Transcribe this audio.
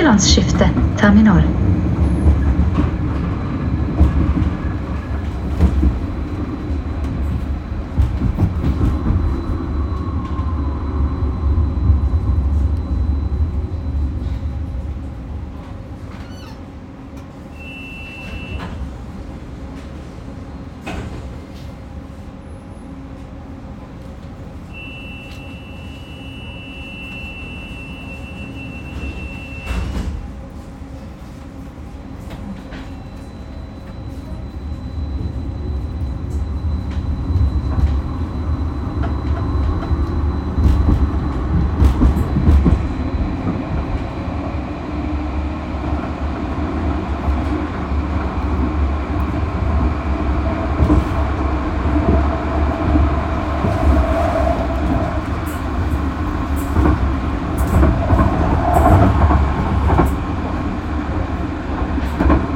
Birkelandsskiftet terminal. you.